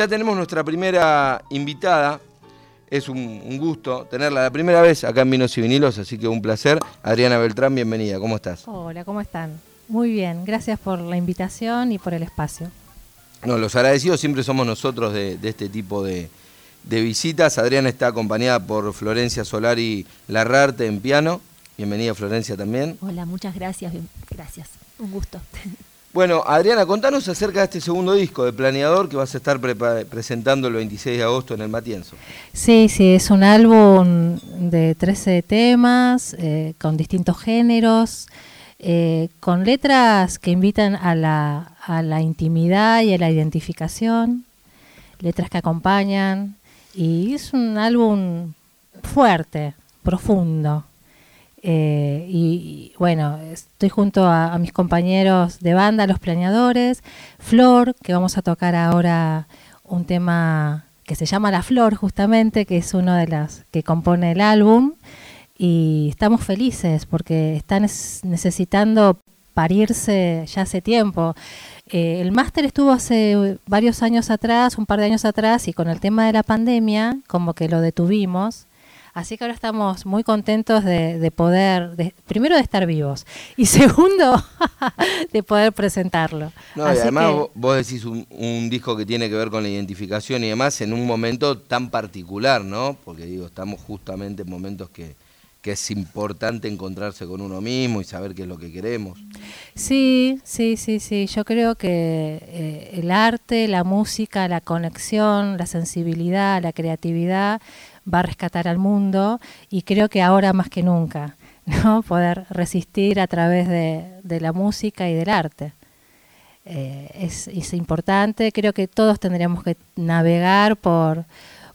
Ya tenemos nuestra primera invitada. Es un, un gusto tenerla la primera vez acá en Vinos y Vinilos, así que un placer. Adriana Beltrán, bienvenida. ¿Cómo estás? Hola, ¿cómo están? Muy bien, gracias por la invitación y por el espacio. No, los agradecidos siempre somos nosotros de, de este tipo de, de visitas. Adriana está acompañada por Florencia Solari Larrarte en piano. Bienvenida Florencia también. Hola, muchas gracias. bien- Gracias. Un gusto. Bueno, Adriana, contanos acerca de este segundo disco de Planeador que vas a estar prepa- presentando el 26 de agosto en el Matienzo. Sí, sí, es un álbum de 13 temas, eh, con distintos géneros, eh, con letras que invitan a la, a la intimidad y a la identificación, letras que acompañan, y es un álbum fuerte, profundo. Eh, y, bueno, estoy junto a, mis compañeros de banda, los planeadores, Flor, que vamos a tocar ahora un tema que se llama La Flor, justamente, que es uno de las que compone el álbum. Y estamos felices porque están necesitando parirse ya hace tiempo. Eh, el máster estuvo hace varios años atrás, un par de años atrás, y con el tema de la pandemia, como que lo detuvimos. Así que ahora estamos muy contentos de, de poder, de- primero de estar vivos y segundo de poder presentarlo. No, y además que- vo- vos decís un, un disco que tiene que ver con la identificación y demás en un momento tan particular, ¿no? Porque digo, estamos justamente en momentos que, que es importante encontrarse con uno mismo y saber qué es lo que queremos. Sí, sí, sí, sí. Yo creo que eh, el arte, la música, la conexión, la sensibilidad, la creatividad va a rescatar al mundo y creo que ahora más que nunca, ¿no? Poder resistir a través de, de la música y del arte. Eh, es, es importante, creo que todos tendríamos que navegar por,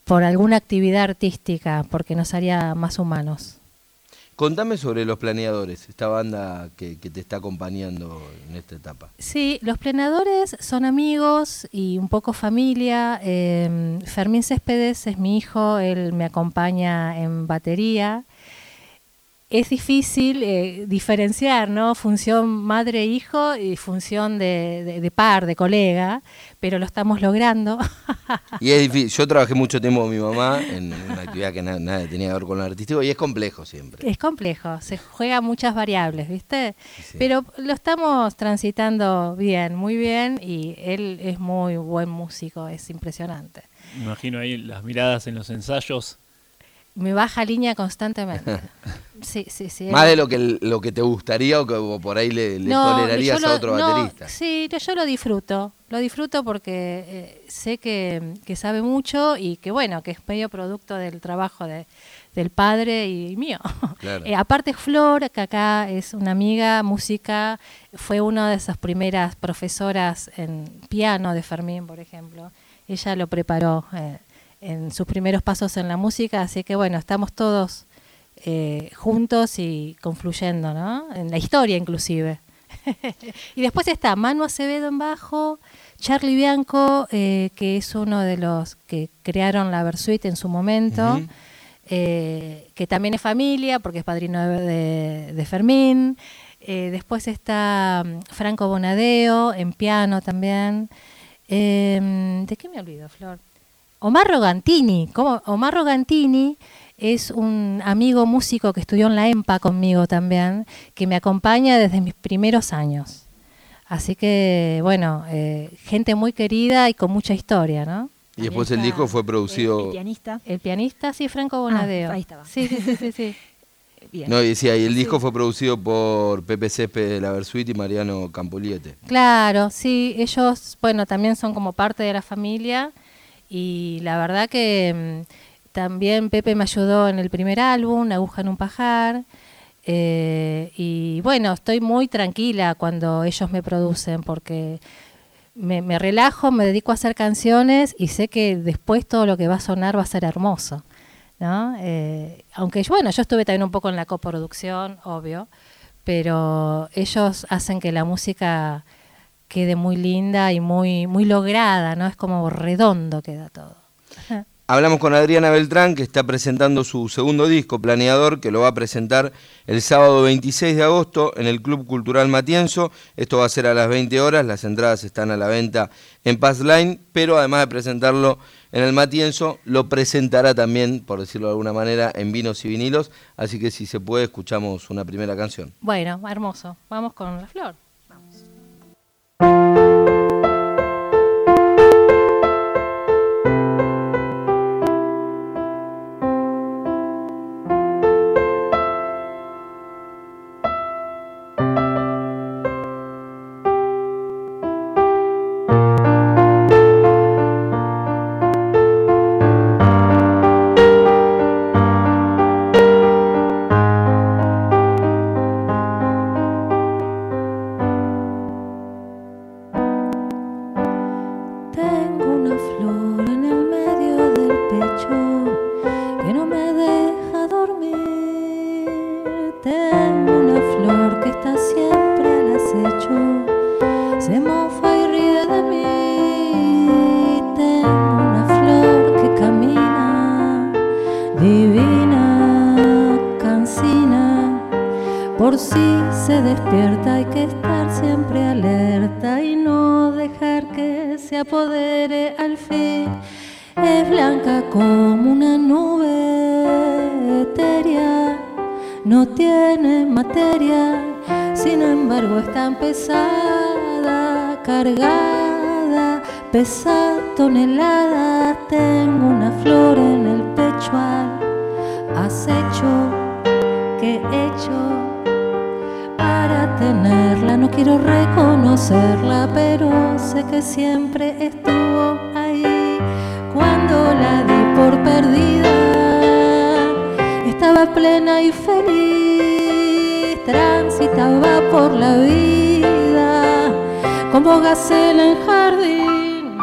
por alguna actividad artística porque nos haría más humanos. Contame sobre Los Planeadores, esta banda que, te está acompañando en esta etapa. Sí, los plenadores son amigos y un poco familia. Eh, Fermín Céspedes es mi hijo, él me acompaña en batería. Es difícil eh, diferenciar, ¿no? Función madre-hijo y función de, de- de par, de colega, pero lo estamos logrando. Y es difícil, yo trabajé mucho tiempo con mi mamá en una actividad que na- nada tenía que ver con lo artístico y es complejo siempre. Es complejo, se juega muchas variables, ¿viste? Sí. Pero lo estamos transitando bien, muy bien, y él es muy buen músico, es impresionante. Me imagino ahí las miradas en los ensayos. Me baja línea constantemente. Sí, sí, sí. Más de lo que, lo que te gustaría o que o por ahí le, le No, tolerarías a otro no, baterista. Sí, yo, yo lo disfruto. Lo disfruto porque eh, sé que, que sabe mucho y que, bueno, que es medio producto del trabajo de, del padre y mío. Claro. Eh, aparte, Flor, que acá es una amiga, música, fue una de esas primeras profesoras en piano de Fermín, por ejemplo. Ella lo preparó eh, en sus primeros pasos en la música, así que, bueno, estamos todos eh, juntos y confluyendo, ¿no? En la historia inclusive. y después está Manu Acevedo en bajo, Charlie Bianco, eh, que es uno de los que crearon la Versuit en su momento, eh, que también es familia, porque es padrino de, de- de Fermín. Después está mm, Franco Bonadeo, en piano también. Em, ¿De qué me olvido, Flor? Omar Rogantini. ¿cómo? Omar Rogantini es un amigo músico que estudió en la EMPA conmigo también, que me acompaña desde mis primeros años. Así que, bueno, eh, gente muy querida y con mucha historia, ¿no? Y después el disco fue el- producido... El, pianista. El pianista, sí, Franco Bonadeo. ahí estaba. Sí, sí, sí, sí. sí. Bien. No, y decía, y el disco fue producido por Pepe Césped de la Versuit y Mariano Campoliete. Claro, sí, ellos, bueno, también son como parte de la familia y la verdad que mm, también Pepe me ayudó en el primer álbum, Aguja en un pajar, eh, y bueno, estoy muy tranquila cuando ellos me producen porque me, relajo, me dedico a hacer canciones y sé que después todo lo que va a sonar va a ser hermoso. ¿no? Eh, aunque bueno, yo estuve también un poco en la coproducción, obvio, pero ellos hacen que la música quede muy linda y muy, muy lograda, ¿no? Es como redondo queda todo. Hablamos con Adriana Beltrán, que está presentando su segundo disco, Planeador, que lo va a presentar el sábado 26 de agosto en el Club Cultural Matienzo. Esto va a ser a las 20 horas, las entradas están a la venta en Passline, pero además de presentarlo en el Matienzo, lo presentará también, por decirlo de alguna manera, en vinos y vinilos. Así que si se puede, escuchamos una primera canción. Bueno, hermoso. Vamos con la flor. No tiene materia, sin embargo es tan pesada, cargada, pesa toneladas. Tengo una flor en el pecho al acecho que he hecho para tenerla. No quiero reconocerla, pero sé que siempre estuvo ahí. Cuando la di por perdida, plena y feliz. Transitaba por la vida como gacela en jardín.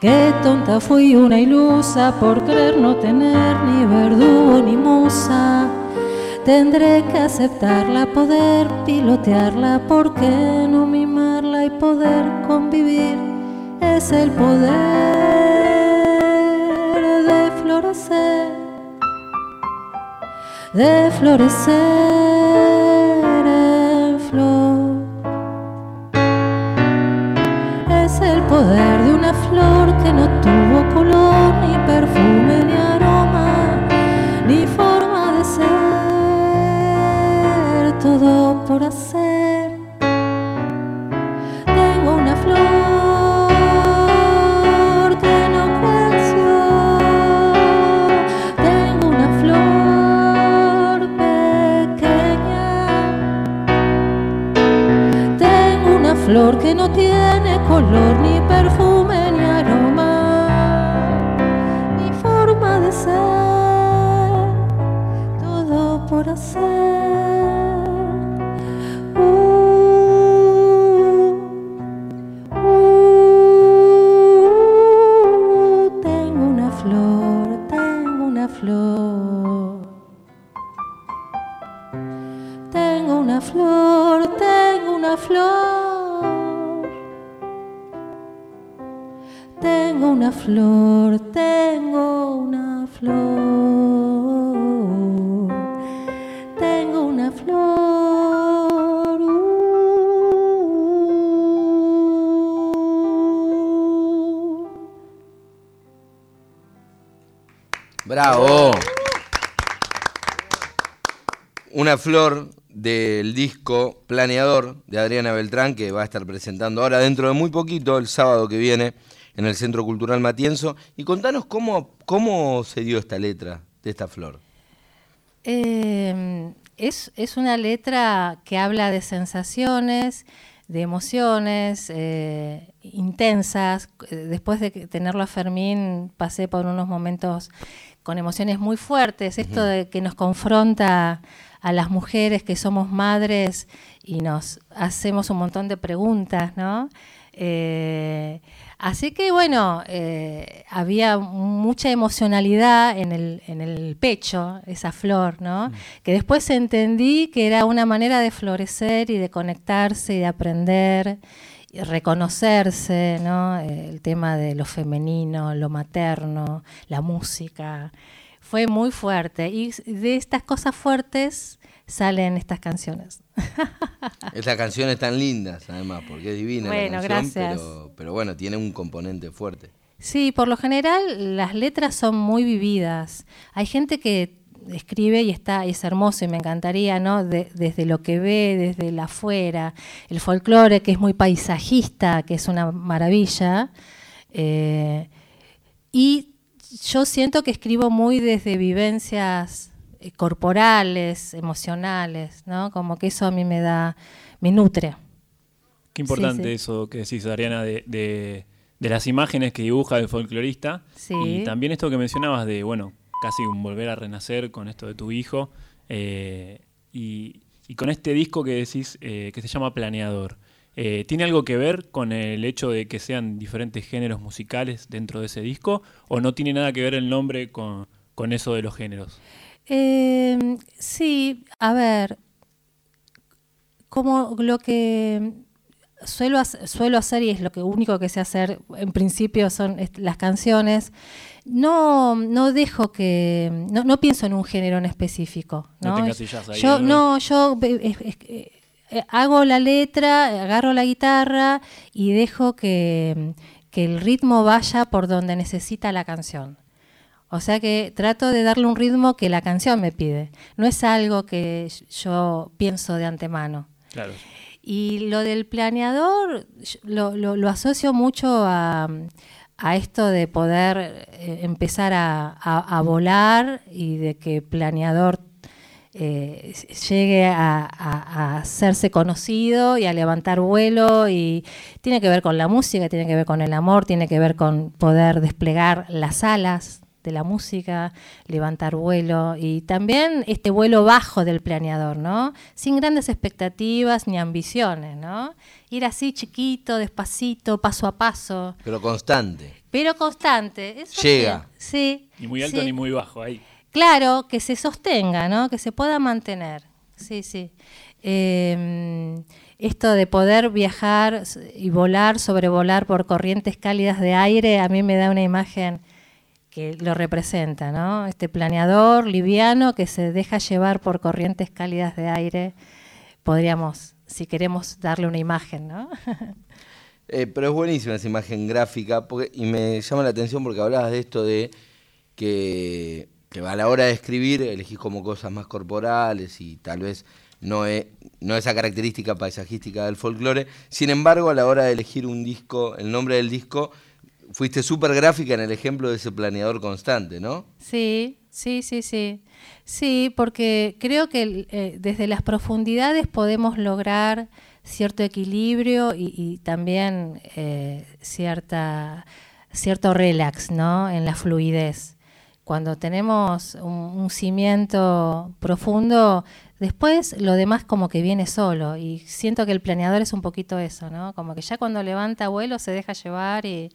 Qué tonta fui una ilusa por creer no tener ni verdugo ni musa. Tendré que aceptarla, poder pilotearla, ¿por qué no mimarla y poder convivir? Es el poder de florecer, de florecer en flor. Es el poder de una flor que no tuvo color, ni perfume, ni aroma, ni forma de ser, todo por hacer. Flor que no tiene color, ni perfume, ni aroma, ni forma de ser, todo por hacer. Flor, tengo una flor. Tengo una flor. uh. ¡Bravo! Una flor del disco Planeador de Adriana Beltrán que va a estar presentando ahora dentro de muy poquito, el sábado que viene, en el Centro Cultural Matienzo. Y contanos cómo, cómo se dio esta letra de esta flor. Eh, es, es una letra que habla de sensaciones, de emociones eh, intensas. Eh, Después de tenerlo a Fermín, pasé por unos momentos con emociones muy fuertes. Esto de que nos confronta a las mujeres que somos madres y nos hacemos un montón de preguntas, ¿no? Eh, así que bueno, eh, había mucha emocionalidad en el, en el pecho, esa flor, ¿no? Que después entendí que era una manera de florecer y de conectarse y de aprender reconocerse, ¿no? el tema de lo femenino, lo materno, la música. Fue muy fuerte y de estas cosas fuertes salen estas canciones. Estas canciones tan lindas, además, porque es divina bueno, la canción, gracias. Pero, pero bueno, tiene un componente fuerte. Sí, por lo general las letras son muy vividas. Hay gente que escribe y está y es hermoso y me encantaría, ¿no? desde lo que ve, desde el afuera, el folclore que es muy paisajista, que es una maravilla. Eh, y yo siento que escribo muy desde vivencias corporales, emocionales, ¿no? Como que eso a mí me da, me nutre. Qué importante eso que decís, Ariana, de, de, las imágenes que dibuja el folclorista. Y también esto que mencionabas de, bueno, casi un volver a renacer con esto de tu hijo. Eh, y, con este disco que decís eh, que se llama Planeador. ¿Tiene algo que ver con el hecho de que sean diferentes géneros musicales dentro de ese disco? ¿O no tiene nada que ver el nombre con, con eso de los géneros? Eh, sí, a ver, como lo que suelo, suelo hacer y es lo que único que sé hacer en principio son las canciones, no, no dejo que, no, no pienso en un género en específico. No, no yo, no, yo eh, hago la letra, agarro la guitarra y dejo que, que el ritmo vaya por donde necesita la canción. O sea que trato de darle un ritmo que la canción me pide. No es algo que yo pienso de antemano. Claro. Y lo del planeador lo, asocio mucho a, esto de poder eh, empezar a, volar y de que planeador eh, llegue a, a, hacerse conocido y a levantar vuelo y tiene que ver con la música, tiene que ver con el amor, tiene que ver con poder desplegar las alas de la música, levantar vuelo y también este vuelo bajo del planeador, ¿no? Sin grandes expectativas ni ambiciones, ¿no? Ir así chiquito, despacito, paso a paso. Pero constante. Pero constante. Llega. Sí. Ni muy alto ni muy bajo ahí. Claro, que se sostenga, ¿no? Que se pueda mantener. Sí, sí. Em, esto de poder viajar y volar, sobrevolar por corrientes cálidas de aire, a mí me da una imagen que lo representa, ¿no? Este planeador liviano que se deja llevar por corrientes cálidas de aire, podríamos, si queremos, darle una imagen, ¿no? Eh, pero es buenísima esa imagen gráfica y me llama la atención porque hablabas de esto de que, a la hora de escribir elegís como cosas más corporales y tal vez no, es, no esa característica paisajística del folclore. Sin embargo, a la hora de elegir un disco, el nombre del disco fuiste súper gráfica en el ejemplo de ese planeador constante, ¿no? Sí, sí, sí, sí. Sí, porque creo que eh, desde las profundidades podemos lograr cierto equilibrio y, también eh, cierta, cierto relax, ¿no? En la fluidez. Cuando tenemos un, cimiento profundo, después lo demás como que viene solo. Y siento que el planeador es un poquito eso, ¿no? Como que ya cuando levanta vuelo se deja llevar y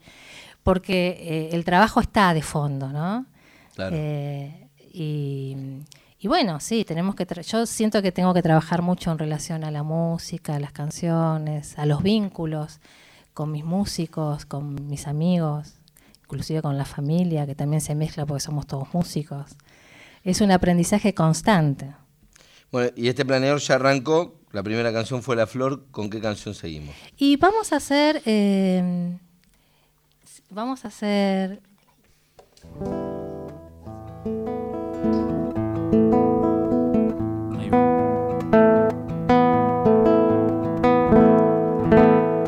porque eh, el trabajo está de fondo, ¿no? Claro. Eh, y, bueno, sí, tenemos que yo siento que tengo que trabajar mucho en relación a la música, a las canciones, a los vínculos con mis músicos, con mis amigos, inclusive con la familia, que también se mezcla porque somos todos músicos. Es un aprendizaje constante. Bueno, y este planeador ya arrancó, la primera canción fue La Flor, ¿con qué canción seguimos? Y vamos a hacer... Eh, Vamos a hacer...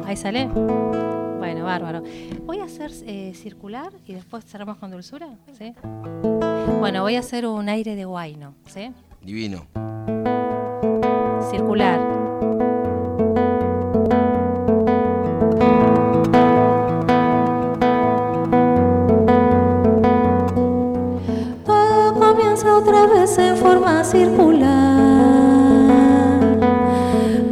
Ahí sale. Bueno, bárbaro. Voy a hacer eh, circular y después cerramos con dulzura. ¿sí? Bueno, voy a hacer un aire de guayno. ¿sí? Divino. Circular. En forma circular.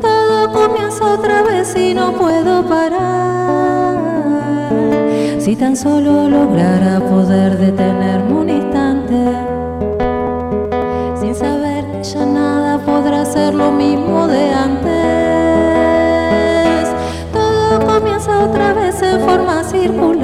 Todo comienza otra vez y no puedo parar. Si tan solo lograra poder detenerme un instante, sin saber ya nada podrá ser lo mismo de antes. Todo otra vez en forma circular.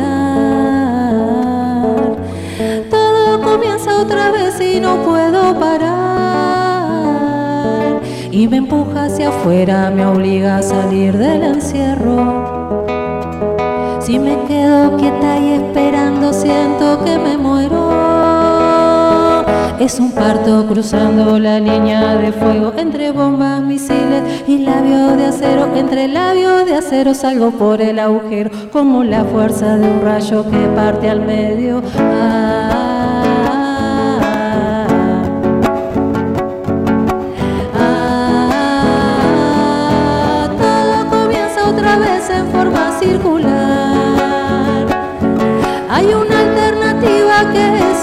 Y me empuja hacia afuera, me obliga a salir del encierro. Si me quedo quieta y esperando, siento que me muero. Es un parto cruzando la línea de fuego entre bombas, misiles y labios de acero. Entre labios de acero salgo por el agujero como la fuerza de un rayo que parte al medio. Ah,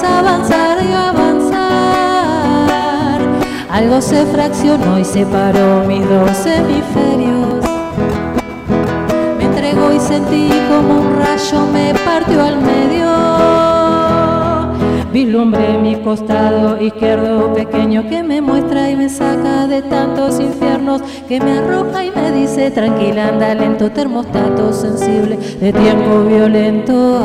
avanzar y avanzar. Algo se fraccionó y separó mis dos hemisferios. Me entregó y sentí como un rayo me partió al medio. Vislumbré mi costado izquierdo pequeño que me muestra y me saca de tantos infiernos, que me arroja y me dice tranquila, anda lento, termostato sensible de tiempo violento.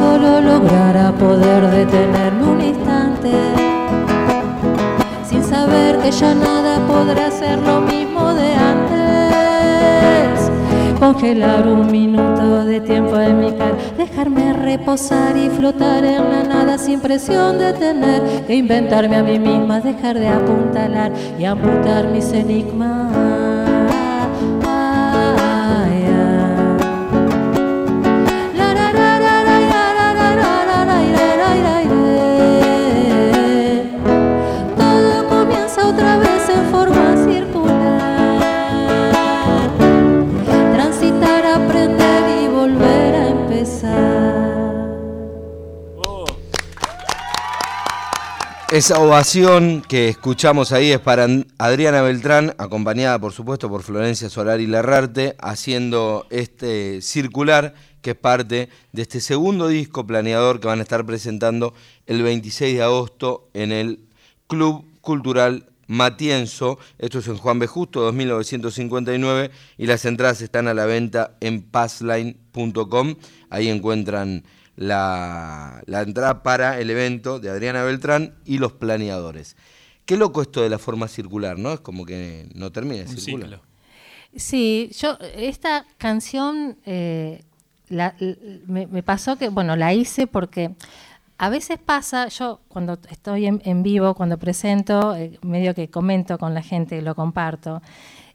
Solo lograra poder detenerme un instante, sin saber que ya nada podrá ser lo mismo de antes. Congelar un minuto de tiempo en mi cara, dejarme reposar y flotar en la nada sin presión de tener que inventarme a mí misma, dejar de apuntalar y amputar mis enigmas. Esa ovación que escuchamos ahí es para Adriana Beltrán, acompañada por supuesto por Florencia Solar y Larrarte, haciendo este circular que es parte de este segundo disco planeador que van a estar presentando el 26 de agosto en el Club Cultural Matienzo. Esto es en Juan B. Justo, 2959, y las entradas están a la venta en passline.com. Ahí encuentran la, la entrada para el evento de Adriana Beltrán y los planeadores. Qué loco esto de la forma circular, ¿no? Es como que no termina de Un circular. ciclo. Sí, yo esta canción eh, la- me, me pasó que, bueno, la hice porque a veces pasa, yo cuando estoy en, en vivo, cuando presento, eh, medio que comento con la gente, lo comparto,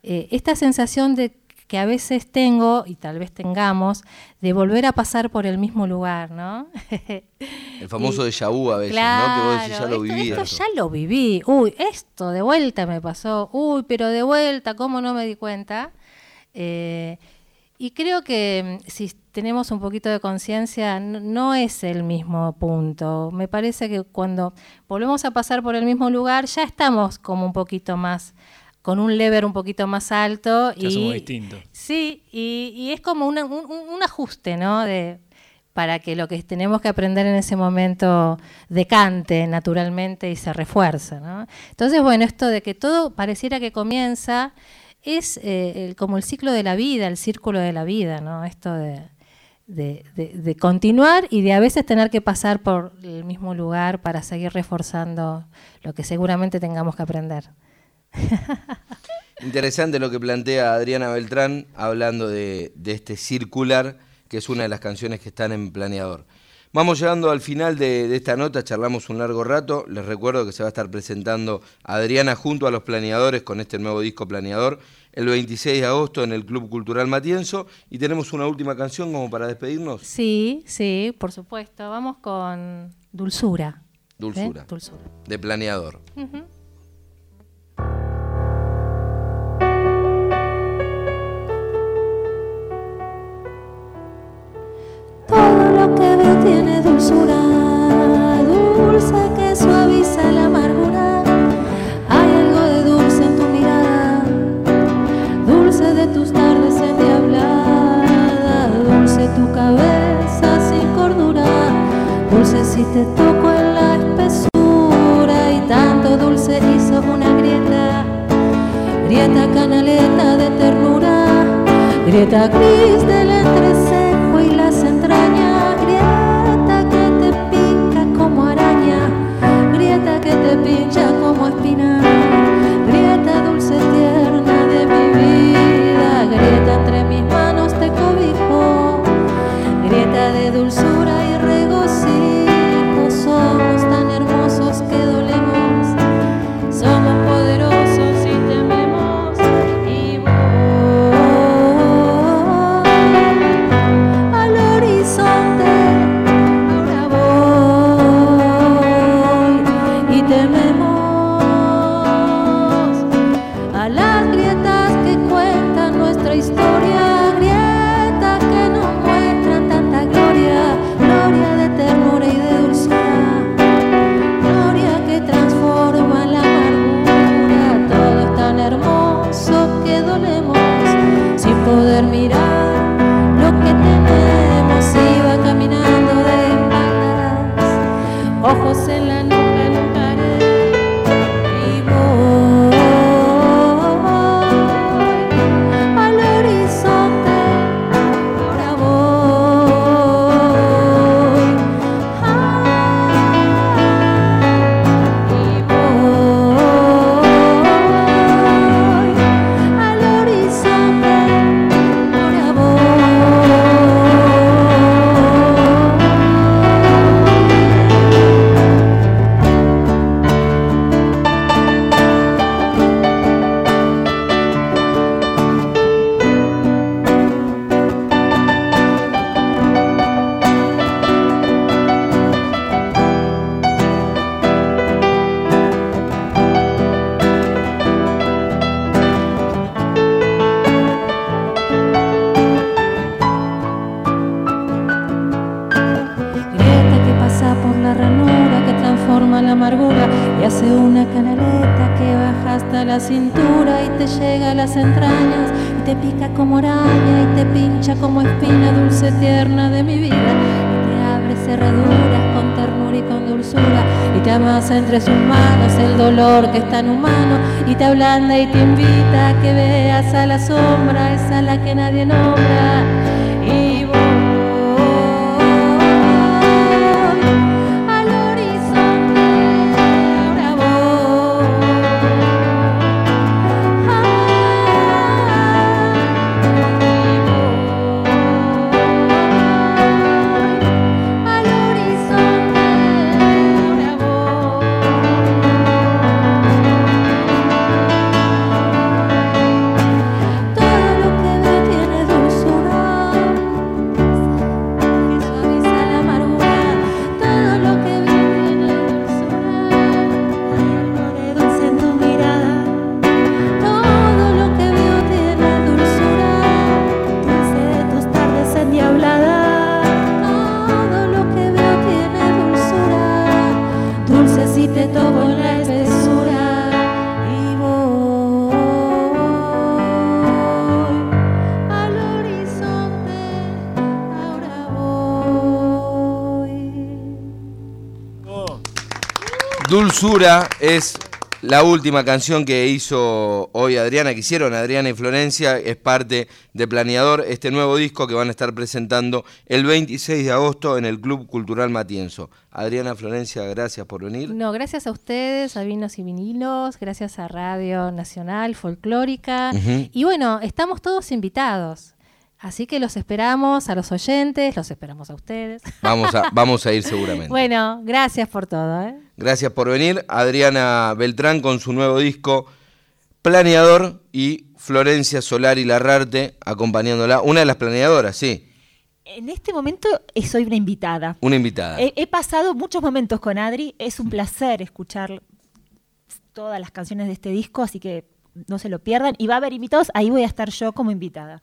eh, esta sensación de que a veces tengo, y tal vez tengamos, de volver a pasar por el mismo lugar, ¿no? El famoso Y- déjà vu a veces, ¿no? Que vos decís, ya lo viví. Esto, esto. ya lo viví. Uy, esto de vuelta me pasó. Uy, pero de vuelta, ¿cómo no me di cuenta? Eh, y creo que mm, si tenemos un poquito de conciencia, no es el mismo punto. Me parece que cuando volvemos a pasar por el mismo lugar, ya estamos como un poquito más, con un lever un poquito más alto. Ya y, somos distintos. Sí, y, y es como una- un, un- ajuste, ¿no? De, para que lo que tenemos que aprender en ese momento decante naturalmente y se refuerce, ¿no? Entonces, bueno, esto de que todo pareciera que comienza es eh, el- como el ciclo de la vida, el círculo de la vida, ¿no? Esto de, de- de- de continuar y de a veces tener que pasar por el mismo lugar para seguir reforzando lo que seguramente tengamos que aprender. Interesante lo que plantea Adriana Beltrán hablando de, de este circular, que es una de las canciones que están en planeador. Vamos llegando al final de, esta nota, charlamos un largo rato. Les recuerdo que se va a estar presentando Adriana junto a los planeadores con este nuevo disco Planeador el 26 de agosto en el Club Cultural Matienzo. Y tenemos una última canción como para despedirnos. Sí, sí, por supuesto. Vamos con Dulzura. Dulzura. ¿Eh? Dulzura. De Planeador. Todo dulzura, dulce que suaviza la amargura. Hay algo de dulce en tu mirada, dulce de tus tardes endiablada, dulce tu cabeza sin cordura, dulce si te toco en la espesura y tanto dulce hizo una grieta, grieta canaleta de ternura, grieta gris del ojos amasa entre sus manos el dolor que es tan humano y te ablanda y te invita a que veas a la sombra esa la que nadie nombra Dulzura es la última canción que hizo hoy Adriana, que hicieron Adriana y Florencia, es parte de Planeador, este nuevo disco que van a estar presentando el 26 de agosto en el Club Cultural Matienzo. Adriana Florencia, gracias por venir. No, gracias a ustedes, a Vinos y Vinilos, gracias a Radio Nacional Folclórica. Y bueno, estamos todos invitados. Así que los esperamos a los oyentes, los esperamos a ustedes. Vamos a, vamos a ir seguramente. bueno, gracias por todo. ¿eh? Gracias por venir. Adriana Beltrán con su nuevo disco Planeador y Florencia Solar y Larrarte acompañándola. Una de las planeadoras, sí. En este momento soy una invitada. Una invitada. He, pasado muchos momentos con Adri. Es un placer escuchar todas las canciones de este disco, así que no se lo pierdan. Y va a haber invitados, ahí voy a estar yo como invitada.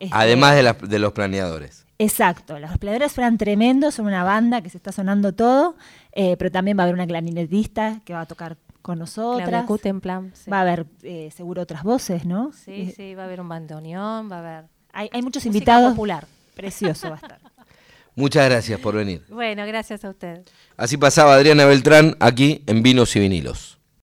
Este, además de, de, los planeadores. Exacto, los planeadores fueron tremendos, son una banda que se está sonando todo, eh, pero también va a haber una clarinetista que va a tocar con nosotras. plan. Va a haber eh, seguro otras voces, ¿no? Sí, eh, sí, va a haber un bandoneón, va a haber... Hay, muchos invitados. popular. Precioso va a estar. Muchas gracias por venir. Bueno, gracias a usted. Así pasaba Adriana Beltrán aquí en Vinos y Vinilos.